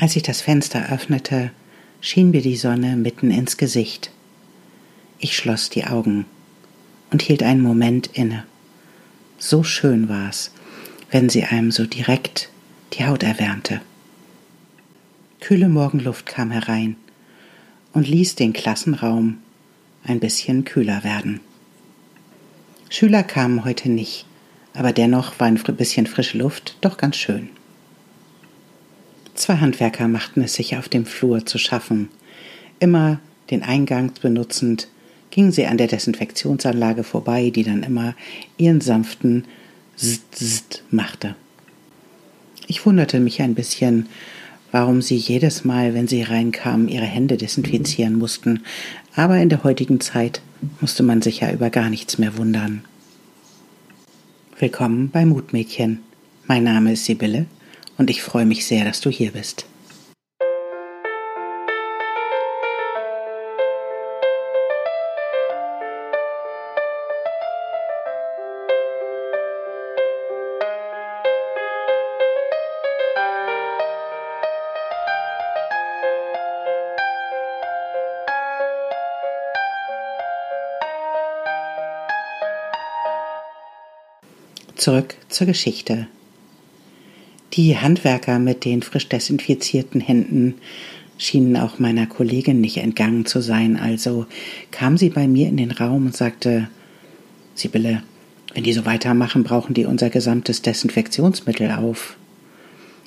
Als ich das Fenster öffnete, schien mir die Sonne mitten ins Gesicht. Ich schloss die Augen und hielt einen Moment inne. So schön war's, wenn sie einem so direkt die Haut erwärmte. Kühle Morgenluft kam herein und ließ den Klassenraum ein bisschen kühler werden. Schüler kamen heute nicht, aber dennoch war ein bisschen frische Luft doch ganz schön. Zwei Handwerker machten es sich auf dem Flur zu schaffen. Immer den Eingang benutzend, gingen sie an der Desinfektionsanlage vorbei, die dann immer ihren sanften Zzt machte. Ich wunderte mich ein bisschen, warum sie jedes Mal, wenn sie reinkamen, ihre Hände desinfizieren mussten, aber in der heutigen Zeit musste man sich ja über gar nichts mehr wundern. Willkommen bei Mutmädchen. Mein Name ist Sibylle und ich freue mich sehr, dass du hier bist. Zurück zur Geschichte. Die Handwerker mit den frisch desinfizierten Händen schienen auch meiner Kollegin nicht entgangen zu sein, also kam sie bei mir in den Raum und sagte Sibylle, wenn die so weitermachen, brauchen die unser gesamtes Desinfektionsmittel auf.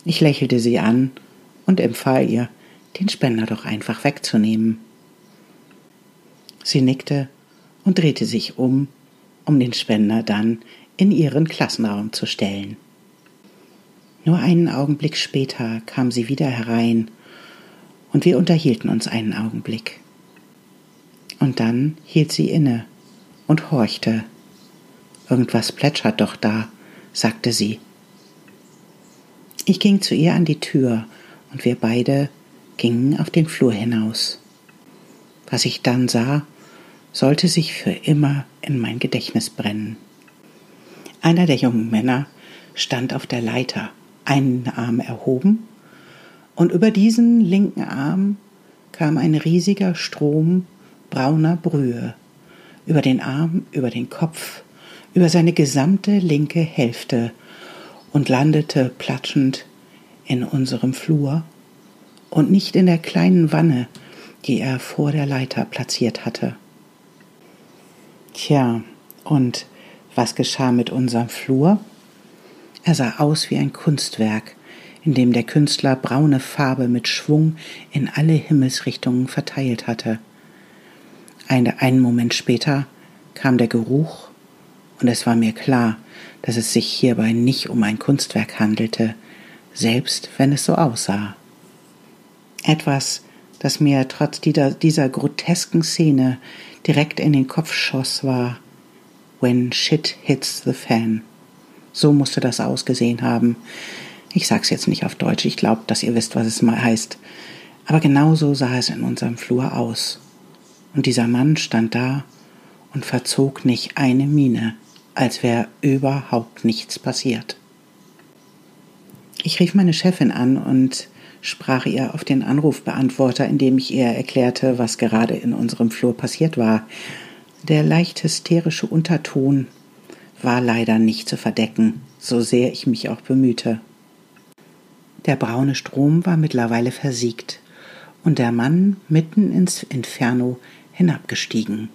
Ich lächelte sie an und empfahl ihr, den Spender doch einfach wegzunehmen. Sie nickte und drehte sich um, um den Spender dann in ihren Klassenraum zu stellen. Nur einen Augenblick später kam sie wieder herein und wir unterhielten uns einen Augenblick. Und dann hielt sie inne und horchte. Irgendwas plätschert doch da, sagte sie. Ich ging zu ihr an die Tür und wir beide gingen auf den Flur hinaus. Was ich dann sah, sollte sich für immer in mein Gedächtnis brennen. Einer der jungen Männer stand auf der Leiter, einen Arm erhoben, und über diesen linken Arm kam ein riesiger Strom brauner Brühe, über den Arm, über den Kopf, über seine gesamte linke Hälfte und landete platschend in unserem Flur und nicht in der kleinen Wanne, die er vor der Leiter platziert hatte. Tja, und was geschah mit unserem Flur? Er sah aus wie ein Kunstwerk, in dem der Künstler braune Farbe mit Schwung in alle Himmelsrichtungen verteilt hatte. Eine, einen Moment später kam der Geruch, und es war mir klar, dass es sich hierbei nicht um ein Kunstwerk handelte, selbst wenn es so aussah. Etwas, das mir trotz dieser, dieser grotesken Szene direkt in den Kopf schoss, war When Shit Hits the Fan. So musste das ausgesehen haben. Ich sag's jetzt nicht auf Deutsch, ich glaube, dass ihr wisst, was es mal heißt. Aber genau so sah es in unserem Flur aus. Und dieser Mann stand da und verzog nicht eine Miene, als wäre überhaupt nichts passiert. Ich rief meine Chefin an und sprach ihr auf den Anrufbeantworter, indem ich ihr erklärte, was gerade in unserem Flur passiert war. Der leicht hysterische Unterton war leider nicht zu verdecken, so sehr ich mich auch bemühte. Der braune Strom war mittlerweile versiegt und der Mann mitten ins Inferno hinabgestiegen.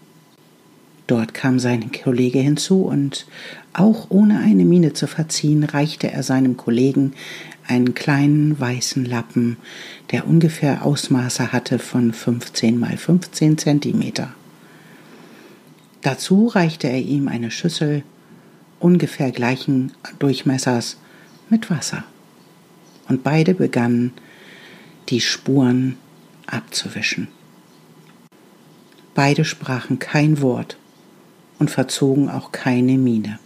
Dort kam sein Kollege hinzu und auch ohne eine Miene zu verziehen, reichte er seinem Kollegen einen kleinen weißen Lappen, der ungefähr Ausmaße hatte von 15 mal 15 Zentimeter. Dazu reichte er ihm eine Schüssel ungefähr gleichen Durchmessers mit Wasser. Und beide begannen, die Spuren abzuwischen. Beide sprachen kein Wort und verzogen auch keine Miene.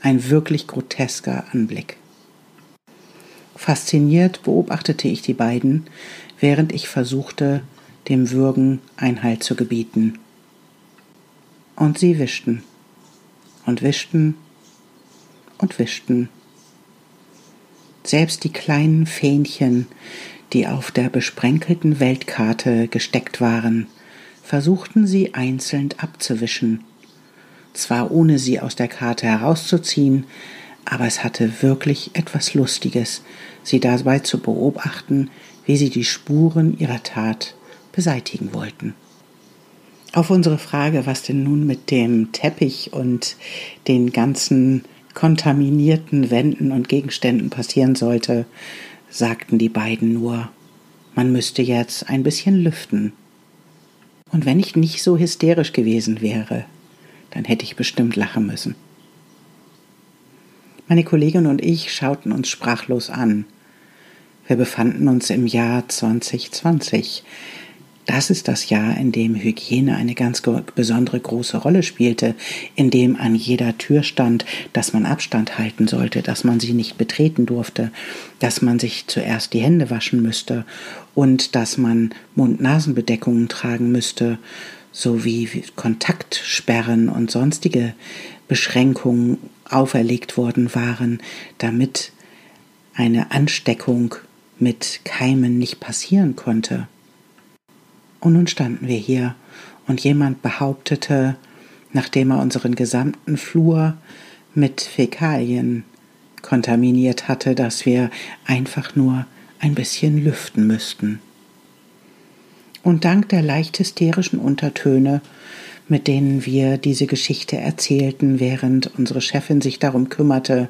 Ein wirklich grotesker Anblick. Fasziniert beobachtete ich die beiden, während ich versuchte, dem Würgen Einhalt zu gebieten und sie wischten und wischten und wischten. Selbst die kleinen Fähnchen, die auf der besprenkelten Weltkarte gesteckt waren, versuchten sie einzeln abzuwischen. Zwar ohne sie aus der Karte herauszuziehen, aber es hatte wirklich etwas Lustiges, sie dabei zu beobachten, wie sie die Spuren ihrer Tat beseitigen wollten. Auf unsere Frage, was denn nun mit dem Teppich und den ganzen kontaminierten Wänden und Gegenständen passieren sollte, sagten die beiden nur, man müsste jetzt ein bisschen lüften. Und wenn ich nicht so hysterisch gewesen wäre, dann hätte ich bestimmt lachen müssen. Meine Kollegin und ich schauten uns sprachlos an. Wir befanden uns im Jahr 2020. Das ist das Jahr, in dem Hygiene eine ganz besondere große Rolle spielte, in dem an jeder Tür stand, dass man Abstand halten sollte, dass man sie nicht betreten durfte, dass man sich zuerst die Hände waschen müsste und dass man Mund-Nasen-Bedeckungen tragen müsste, sowie Kontaktsperren und sonstige Beschränkungen auferlegt worden waren, damit eine Ansteckung mit Keimen nicht passieren konnte. Und nun standen wir hier und jemand behauptete, nachdem er unseren gesamten Flur mit Fäkalien kontaminiert hatte, dass wir einfach nur ein bisschen lüften müssten. Und dank der leicht hysterischen Untertöne, mit denen wir diese Geschichte erzählten, während unsere Chefin sich darum kümmerte,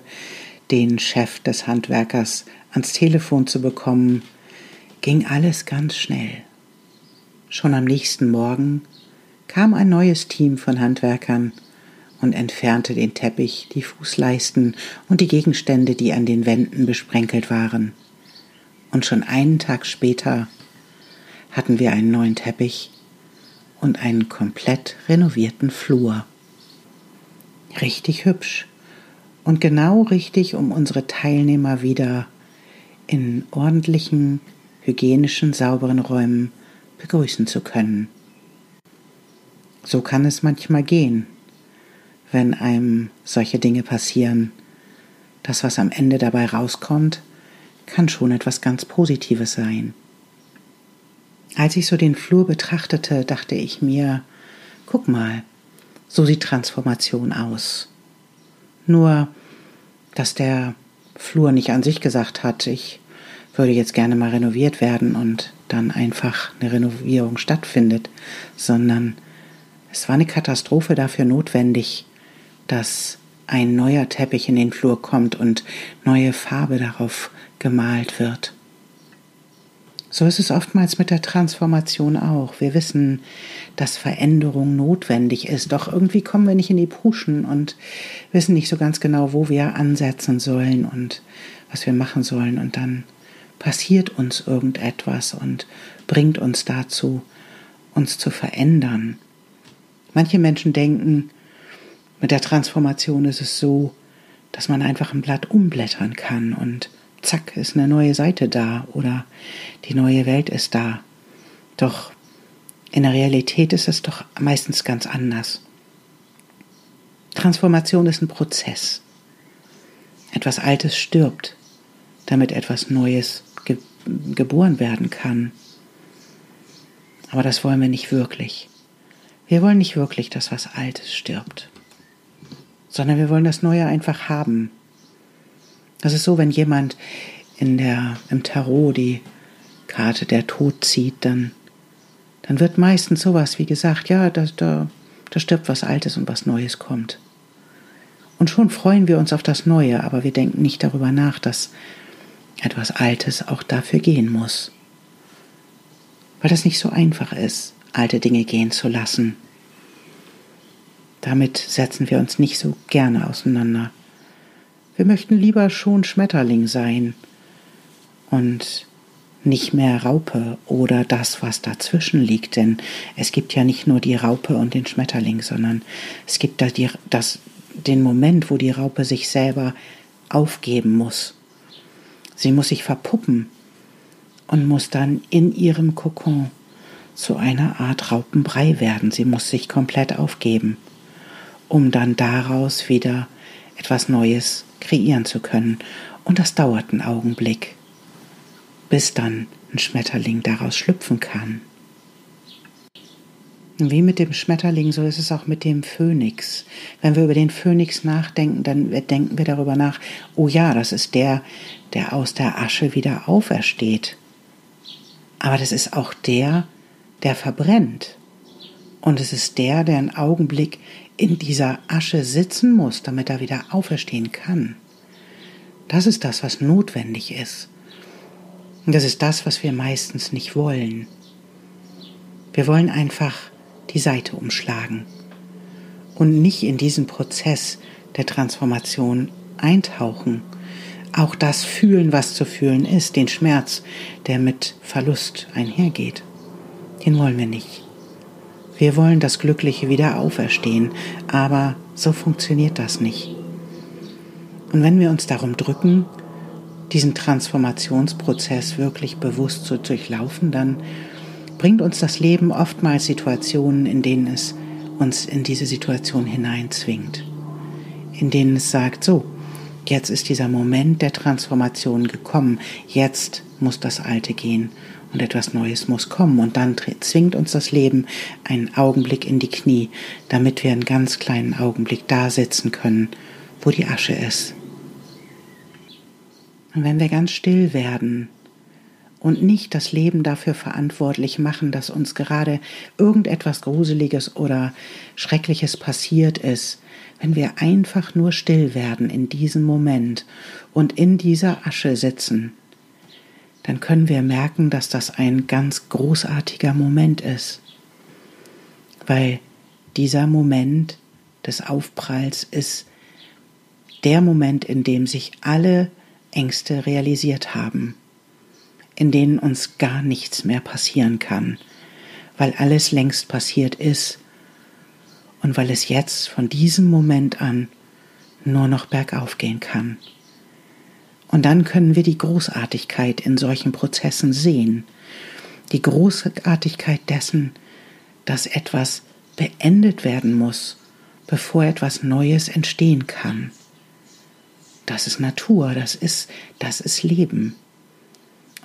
den Chef des Handwerkers ans Telefon zu bekommen, ging alles ganz schnell. Schon am nächsten Morgen kam ein neues Team von Handwerkern und entfernte den Teppich, die Fußleisten und die Gegenstände, die an den Wänden besprenkelt waren. Und schon einen Tag später hatten wir einen neuen Teppich und einen komplett renovierten Flur. Richtig hübsch und genau richtig, um unsere Teilnehmer wieder in ordentlichen, hygienischen, sauberen Räumen begrüßen zu können. So kann es manchmal gehen, wenn einem solche Dinge passieren. Das, was am Ende dabei rauskommt, kann schon etwas ganz Positives sein. Als ich so den Flur betrachtete, dachte ich mir, guck mal, so sieht Transformation aus. Nur, dass der Flur nicht an sich gesagt hat, ich würde jetzt gerne mal renoviert werden und dann einfach eine Renovierung stattfindet, sondern es war eine Katastrophe dafür notwendig, dass ein neuer Teppich in den Flur kommt und neue Farbe darauf gemalt wird. So ist es oftmals mit der Transformation auch. Wir wissen, dass Veränderung notwendig ist, doch irgendwie kommen wir nicht in die Puschen und wissen nicht so ganz genau, wo wir ansetzen sollen und was wir machen sollen. Und dann passiert uns irgendetwas und bringt uns dazu, uns zu verändern. Manche Menschen denken, mit der Transformation ist es so, dass man einfach ein Blatt umblättern kann und zack ist eine neue Seite da oder die neue Welt ist da. Doch in der Realität ist es doch meistens ganz anders. Transformation ist ein Prozess. Etwas Altes stirbt, damit etwas Neues geboren werden kann. Aber das wollen wir nicht wirklich. Wir wollen nicht wirklich, dass was Altes stirbt, sondern wir wollen das Neue einfach haben. Das ist so, wenn jemand in der, im Tarot die Karte der Tod zieht, dann, dann wird meistens sowas wie gesagt, ja, da, da, da stirbt was Altes und was Neues kommt. Und schon freuen wir uns auf das Neue, aber wir denken nicht darüber nach, dass etwas Altes auch dafür gehen muss. Weil das nicht so einfach ist, alte Dinge gehen zu lassen. Damit setzen wir uns nicht so gerne auseinander. Wir möchten lieber schon Schmetterling sein und nicht mehr Raupe oder das, was dazwischen liegt, denn es gibt ja nicht nur die Raupe und den Schmetterling, sondern es gibt da die, das, den Moment, wo die Raupe sich selber aufgeben muss Sie muss sich verpuppen und muss dann in ihrem Kokon zu einer Art Raupenbrei werden. Sie muss sich komplett aufgeben, um dann daraus wieder etwas Neues kreieren zu können Und das dauert einen Augenblick, bis dann ein Schmetterling daraus schlüpfen kann. Wie mit dem Schmetterling, so ist es auch mit dem Phönix. Wenn wir über den Phönix nachdenken, dann denken wir darüber nach, oh ja, das ist der, der aus der Asche wieder aufersteht. Aber das ist auch der, der verbrennt. Und es ist der, der einen Augenblick in dieser Asche sitzen muss, damit er wieder auferstehen kann. Das ist das, was notwendig ist. Und das ist das, was wir meistens nicht wollen. Wir wollen einfach die Seite umschlagen und nicht in diesen Prozess der Transformation eintauchen. Auch das fühlen, was zu fühlen ist, den Schmerz, der mit Verlust einhergeht, den wollen wir nicht. Wir wollen das Glückliche wieder auferstehen, aber so funktioniert das nicht. Und wenn wir uns darum drücken, diesen Transformationsprozess wirklich bewusst zu durchlaufen, dann bringt uns das Leben oftmals Situationen, in denen es uns in diese Situation hineinzwingt, in denen es sagt, so, jetzt ist dieser Moment der Transformation gekommen, jetzt muss das Alte gehen und etwas Neues muss kommen. Und dann zwingt uns das Leben einen Augenblick in die Knie, damit wir einen ganz kleinen Augenblick da sitzen können, wo die Asche ist. Und wenn wir ganz still werden und nicht das Leben dafür verantwortlich machen, dass uns gerade irgendetwas Gruseliges oder Schreckliches passiert ist, wenn wir einfach nur still werden in diesem Moment und in dieser Asche sitzen, dann können wir merken, dass das ein ganz großartiger Moment ist, weil dieser Moment des Aufpralls ist der Moment, in dem sich alle Ängste realisiert haben in denen uns gar nichts mehr passieren kann, weil alles längst passiert ist und weil es jetzt von diesem Moment an nur noch bergauf gehen kann. Und dann können wir die Großartigkeit in solchen Prozessen sehen, die Großartigkeit dessen, dass etwas beendet werden muss, bevor etwas Neues entstehen kann. Das ist Natur, das ist, das ist Leben.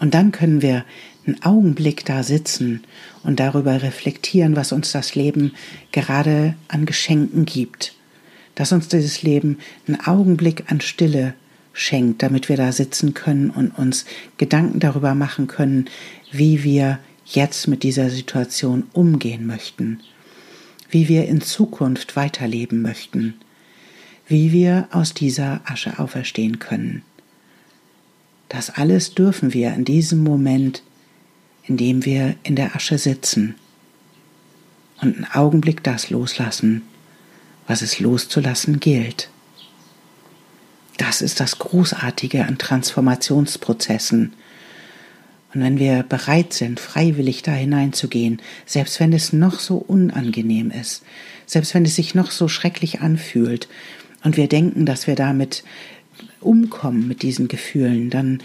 Und dann können wir einen Augenblick da sitzen und darüber reflektieren, was uns das Leben gerade an Geschenken gibt. Dass uns dieses Leben einen Augenblick an Stille schenkt, damit wir da sitzen können und uns Gedanken darüber machen können, wie wir jetzt mit dieser Situation umgehen möchten, wie wir in Zukunft weiterleben möchten, wie wir aus dieser Asche auferstehen können. Das alles dürfen wir in diesem Moment, in dem wir in der Asche sitzen und einen Augenblick das loslassen, was es loszulassen gilt. Das ist das Großartige an Transformationsprozessen. Und wenn wir bereit sind, freiwillig da hineinzugehen, selbst wenn es noch so unangenehm ist, selbst wenn es sich noch so schrecklich anfühlt, und wir denken, dass wir damit umkommen mit diesen Gefühlen, dann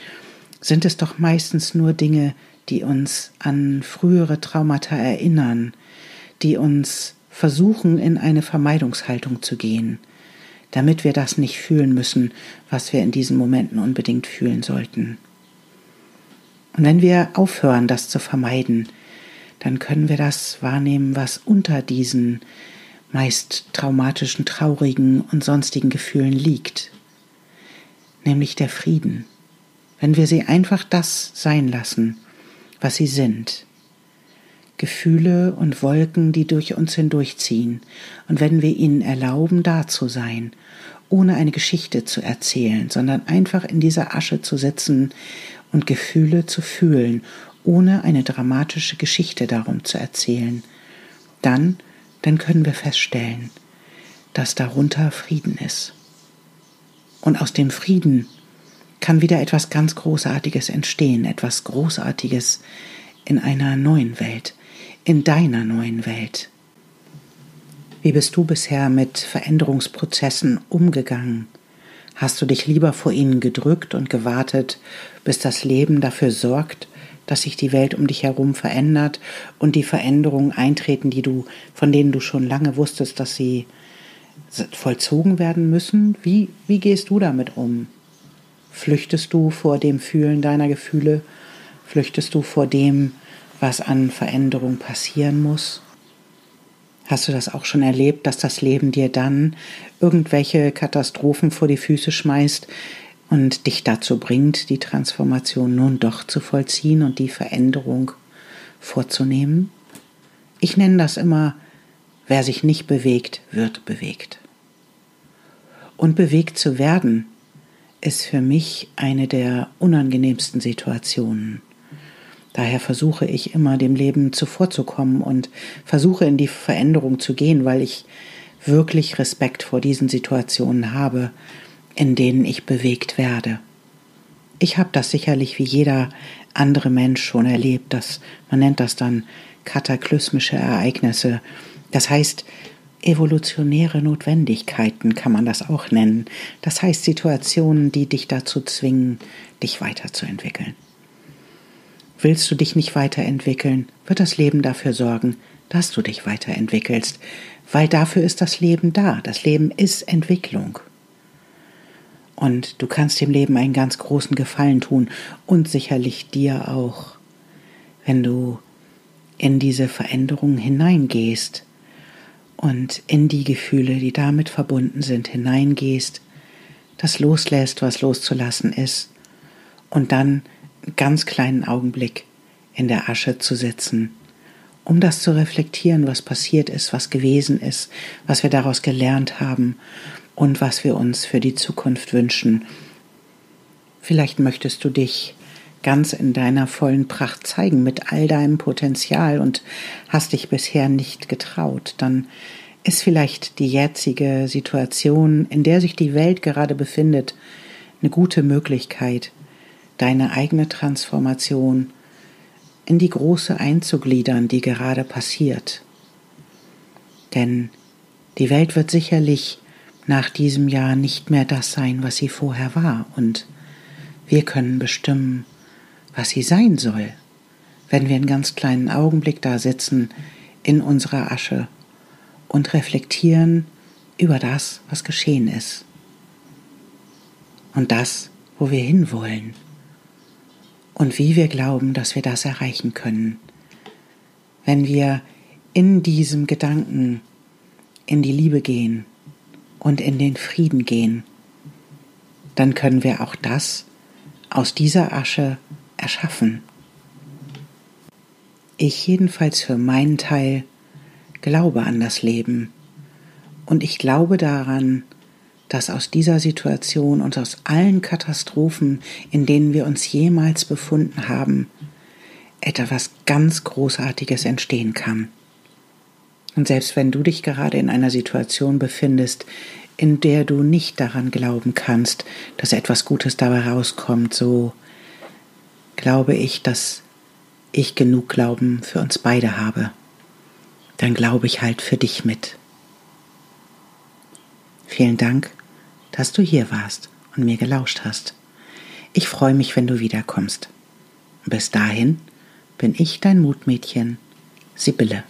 sind es doch meistens nur Dinge, die uns an frühere Traumata erinnern, die uns versuchen, in eine Vermeidungshaltung zu gehen, damit wir das nicht fühlen müssen, was wir in diesen Momenten unbedingt fühlen sollten. Und wenn wir aufhören, das zu vermeiden, dann können wir das wahrnehmen, was unter diesen meist traumatischen, traurigen und sonstigen Gefühlen liegt nämlich der Frieden, wenn wir sie einfach das sein lassen, was sie sind. Gefühle und Wolken, die durch uns hindurchziehen, und wenn wir ihnen erlauben, da zu sein, ohne eine Geschichte zu erzählen, sondern einfach in dieser Asche zu sitzen und Gefühle zu fühlen, ohne eine dramatische Geschichte darum zu erzählen, dann, dann können wir feststellen, dass darunter Frieden ist. Und aus dem Frieden kann wieder etwas ganz Großartiges entstehen, etwas Großartiges in einer neuen Welt, in deiner neuen Welt. Wie bist du bisher mit Veränderungsprozessen umgegangen? Hast du dich lieber vor ihnen gedrückt und gewartet, bis das Leben dafür sorgt, dass sich die Welt um dich herum verändert und die Veränderungen eintreten, die du, von denen du schon lange wusstest, dass sie vollzogen werden müssen. Wie, wie gehst du damit um? Flüchtest du vor dem Fühlen deiner Gefühle? Flüchtest du vor dem, was an Veränderung passieren muss? Hast du das auch schon erlebt, dass das Leben dir dann irgendwelche Katastrophen vor die Füße schmeißt und dich dazu bringt, die Transformation nun doch zu vollziehen und die Veränderung vorzunehmen? Ich nenne das immer, wer sich nicht bewegt, wird bewegt. Und bewegt zu werden, ist für mich eine der unangenehmsten Situationen. Daher versuche ich immer dem Leben zuvorzukommen und versuche in die Veränderung zu gehen, weil ich wirklich Respekt vor diesen Situationen habe, in denen ich bewegt werde. Ich habe das sicherlich wie jeder andere Mensch schon erlebt, dass man nennt das dann kataklysmische Ereignisse. Das heißt, evolutionäre Notwendigkeiten kann man das auch nennen. Das heißt Situationen, die dich dazu zwingen, dich weiterzuentwickeln. Willst du dich nicht weiterentwickeln, wird das Leben dafür sorgen, dass du dich weiterentwickelst, weil dafür ist das Leben da. Das Leben ist Entwicklung. Und du kannst dem Leben einen ganz großen Gefallen tun und sicherlich dir auch, wenn du in diese Veränderung hineingehst und in die Gefühle, die damit verbunden sind, hineingehst, das loslässt, was loszulassen ist und dann ganz kleinen Augenblick in der Asche zu sitzen, um das zu reflektieren, was passiert ist, was gewesen ist, was wir daraus gelernt haben und was wir uns für die Zukunft wünschen. Vielleicht möchtest du dich ganz in deiner vollen Pracht zeigen mit all deinem Potenzial und hast dich bisher nicht getraut, dann ist vielleicht die jetzige Situation, in der sich die Welt gerade befindet, eine gute Möglichkeit, deine eigene Transformation in die große einzugliedern, die gerade passiert. Denn die Welt wird sicherlich nach diesem Jahr nicht mehr das sein, was sie vorher war, und wir können bestimmen, was sie sein soll, wenn wir einen ganz kleinen Augenblick da sitzen in unserer Asche und reflektieren über das, was geschehen ist und das, wo wir hinwollen und wie wir glauben, dass wir das erreichen können. Wenn wir in diesem Gedanken in die Liebe gehen und in den Frieden gehen, dann können wir auch das aus dieser Asche erschaffen. Ich jedenfalls für meinen Teil glaube an das Leben und ich glaube daran, dass aus dieser Situation und aus allen Katastrophen, in denen wir uns jemals befunden haben, etwas ganz Großartiges entstehen kann. Und selbst wenn du dich gerade in einer Situation befindest, in der du nicht daran glauben kannst, dass etwas Gutes dabei rauskommt, so glaube ich, dass ich genug Glauben für uns beide habe. Dann glaube ich halt für dich mit. Vielen Dank dass du hier warst und mir gelauscht hast. Ich freue mich, wenn du wiederkommst. Bis dahin bin ich dein Mutmädchen, Sibylle.